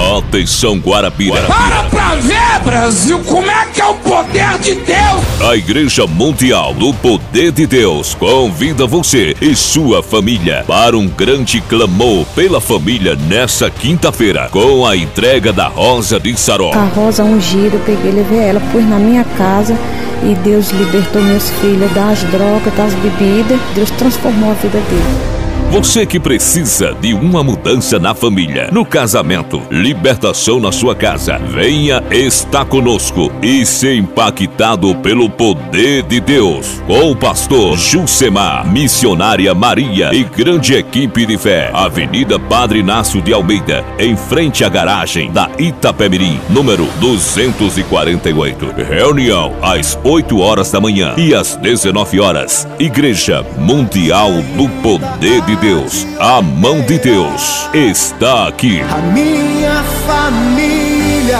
Atenção Guarapira. Para pra ver, Brasil, como é que é o poder de Deus? A Igreja Mundial do Poder de Deus convida você e sua família para um grande clamor pela família nessa quinta-feira, com a entrega da Rosa de Saró. A rosa ungida, eu peguei, levei ela, pus na minha casa e Deus libertou meus filhos das drogas, das bebidas. Deus transformou a vida deles. Você que precisa de uma mudança na família, no casamento, libertação na sua casa, venha estar conosco e ser impactado pelo poder de Deus. Com o pastor Jusemar, missionária Maria e grande equipe de fé. Avenida Padre Inácio de Almeida, em frente à garagem da Itapemirim, número 248. Reunião às 8 horas da manhã e às 19 horas. Igreja Mundial do Poder de Deus, a mão de Deus está aqui. A minha família